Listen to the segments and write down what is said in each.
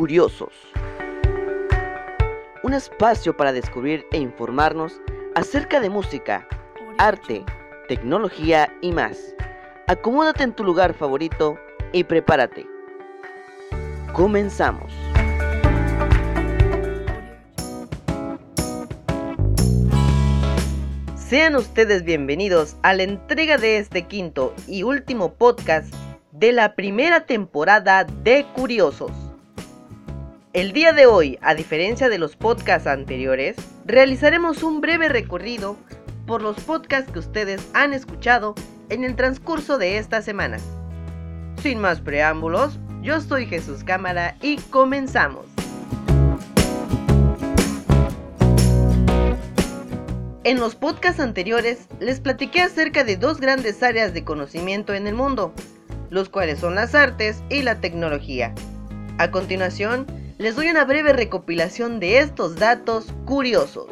Curiosos. Un espacio para descubrir e informarnos acerca de música, arte, tecnología y más. Acomódate en tu lugar favorito y prepárate. Comenzamos. Sean ustedes bienvenidos a la entrega de este quinto y último podcast de la primera temporada de Curiosos. El día de hoy, a diferencia de los podcasts anteriores, realizaremos un breve recorrido por los podcasts que ustedes han escuchado en el transcurso de esta semana. Sin más preámbulos, yo soy Jesús Cámara y comenzamos. En los podcasts anteriores les platiqué acerca de dos grandes áreas de conocimiento en el mundo, los cuales son las artes y la tecnología. A continuación, les doy una breve recopilación de estos datos curiosos.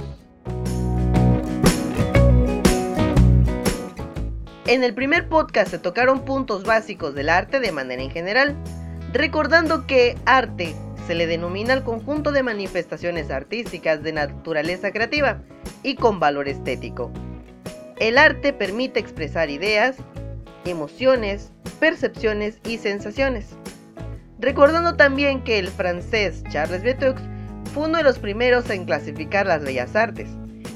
En el primer podcast se tocaron puntos básicos del arte de manera en general, recordando que arte se le denomina al conjunto de manifestaciones artísticas de naturaleza creativa y con valor estético. El arte permite expresar ideas, emociones, percepciones y sensaciones. Recordando también que el francés Charles Betux fue uno de los primeros en clasificar las bellas artes,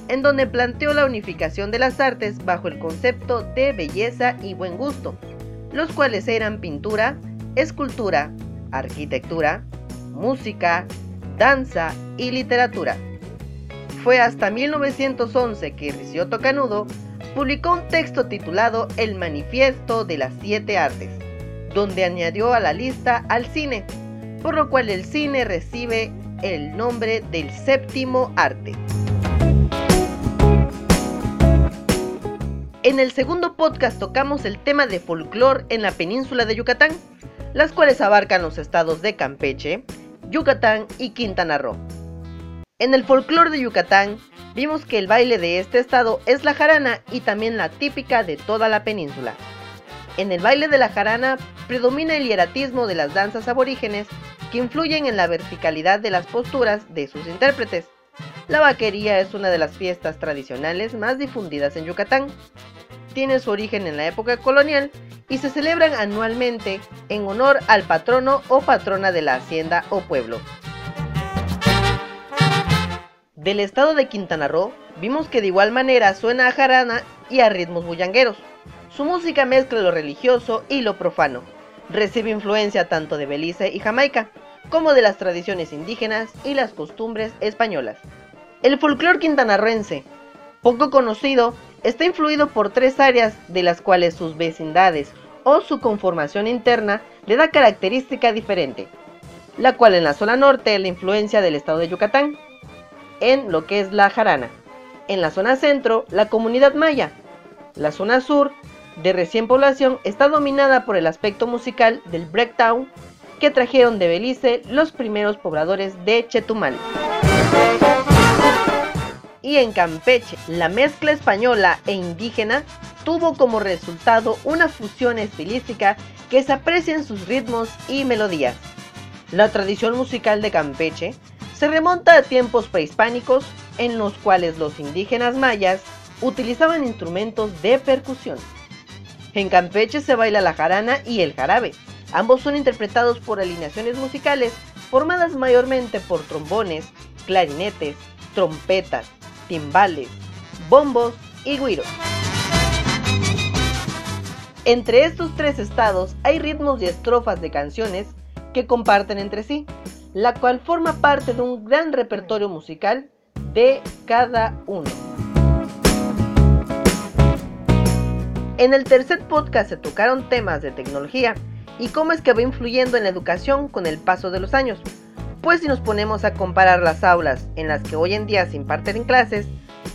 en donde planteó la unificación de las artes bajo el concepto de belleza y buen gusto, los cuales eran pintura, escultura, arquitectura, música, danza y literatura. Fue hasta 1911 que Ricciotto Canudo publicó un texto titulado El Manifiesto de las Siete Artes, donde añadió a la lista al cine, por lo cual el cine recibe el nombre del séptimo arte. En el segundo podcast tocamos el tema de folclore en la península de Yucatán, las cuales abarcan los estados de Campeche, Yucatán y Quintana Roo. En el folclore de Yucatán, vimos que el baile de este estado es la jarana y también la típica de toda la península. En el baile de la jarana predomina el hieratismo de las danzas aborígenes que influyen en la verticalidad de las posturas de sus intérpretes. La vaquería es una de las fiestas tradicionales más difundidas en Yucatán. Tiene su origen en la época colonial y se celebran anualmente en honor al patrono o patrona de la hacienda o pueblo. Del estado de Quintana Roo, vimos que de igual manera suena a jarana y a ritmos bullangueros. Su música mezcla lo religioso y lo profano. Recibe influencia tanto de Belice y Jamaica, como de las tradiciones indígenas y las costumbres españolas. El folclore quintanarroense, poco conocido, está influido por tres áreas de las cuales sus vecindades o su conformación interna le da característica diferente, la cual en la zona norte es la influencia del estado de Yucatán, en lo que es la jarana, en la zona centro la comunidad maya, la zona sur de recién población está dominada por el aspecto musical del breakdown que trajeron de Belice los primeros pobladores de Chetumal y en Campeche, la mezcla española e indígena tuvo como resultado una fusión estilística que se aprecia en sus ritmos y melodías. La tradición musical de Campeche se remonta a tiempos prehispánicos en los cuales los indígenas mayas utilizaban instrumentos de percusión. En Campeche se baila la jarana y el jarabe. Ambos son interpretados por alineaciones musicales formadas mayormente por trombones, clarinetes, trompetas, timbales, bombos y guiros. Entre estos tres estados hay ritmos y estrofas de canciones que comparten entre sí, la cual forma parte de un gran repertorio musical de cada uno. En el tercer podcast se tocaron temas de tecnología y cómo es que va influyendo en la educación con el paso de los años. Pues si nos ponemos a comparar las aulas en las que hoy en día se imparten clases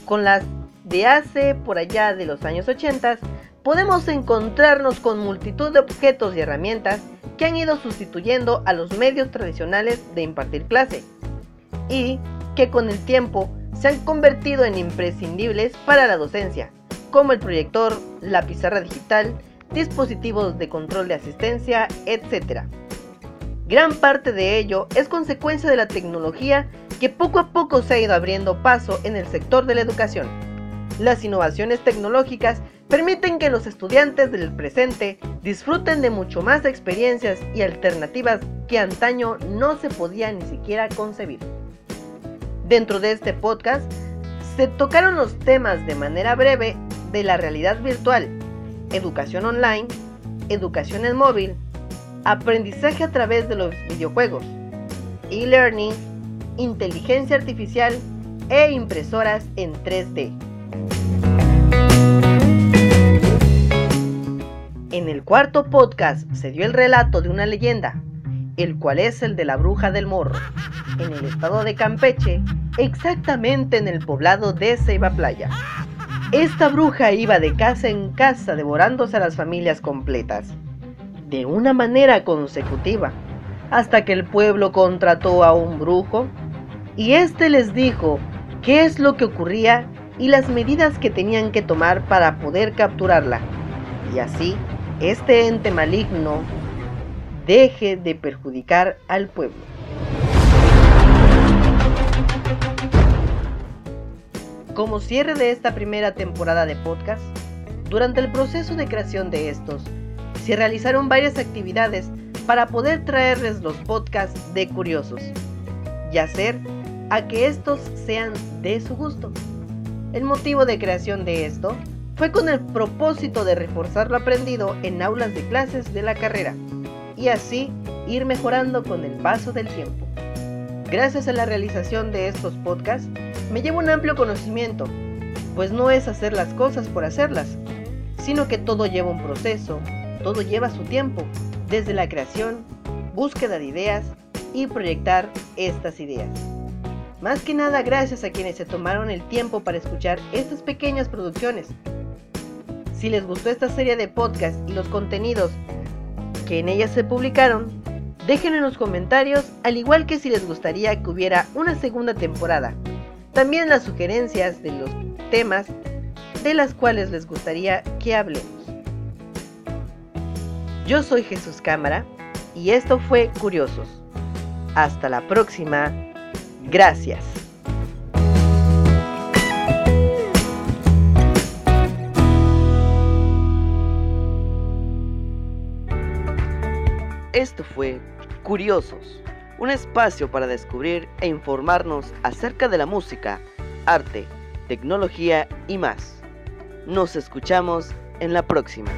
con las de hace por allá de los años 80, podemos encontrarnos con multitud de objetos y herramientas que han ido sustituyendo a los medios tradicionales de impartir clase y que con el tiempo se han convertido en imprescindibles para la docencia, como el proyector, la pizarra digital, dispositivos de control de asistencia, etc. Gran parte de ello es consecuencia de la tecnología que poco a poco se ha ido abriendo paso en el sector de la educación. Las innovaciones tecnológicas permiten que los estudiantes del presente disfruten de mucho más experiencias y alternativas que antaño no se podía ni siquiera concebir. Dentro de este podcast se tocaron los temas de manera breve de la realidad virtual, educación online, educación en móvil, aprendizaje a través de los videojuegos, e-learning, inteligencia artificial e impresoras en 3D. En el cuarto podcast se dio el relato de una leyenda, el cual es el de la bruja del morro, en el estado de Campeche, exactamente en el poblado de Ceiba Playa. Esta bruja iba de casa en casa devorándose a las familias completas, de una manera consecutiva, hasta que el pueblo contrató a un brujo y éste les dijo qué es lo que ocurría y las medidas que tenían que tomar para poder capturarla. Y así, este ente maligno deje de perjudicar al pueblo. Como cierre de esta primera temporada de podcast, durante el proceso de creación de estos, se realizaron varias actividades para poder traerles los podcasts de curiosos y hacer a que estos sean de su gusto. El motivo de creación de esto fue con el propósito de reforzar lo aprendido en aulas de clases de la carrera y así ir mejorando con el paso del tiempo. Gracias a la realización de estos podcasts, me llevo un amplio conocimiento, pues no es hacer las cosas por hacerlas, sino que todo lleva un proceso, todo lleva su tiempo, desde la creación, búsqueda de ideas y proyectar estas ideas. Más que nada gracias a quienes se tomaron el tiempo para escuchar estas pequeñas producciones. Si les gustó esta serie de podcasts y los contenidos que en ellas se publicaron, dejen en los comentarios, al igual que si les gustaría que hubiera una segunda temporada. También las sugerencias de los temas de las cuales les gustaría que hablemos. Yo soy Jesús Cámara y esto fue Curiosos. Hasta la próxima. Gracias. Esto fue Curiosos, un espacio para descubrir e informarnos acerca de la música, arte, tecnología y más. Nos escuchamos en la próxima.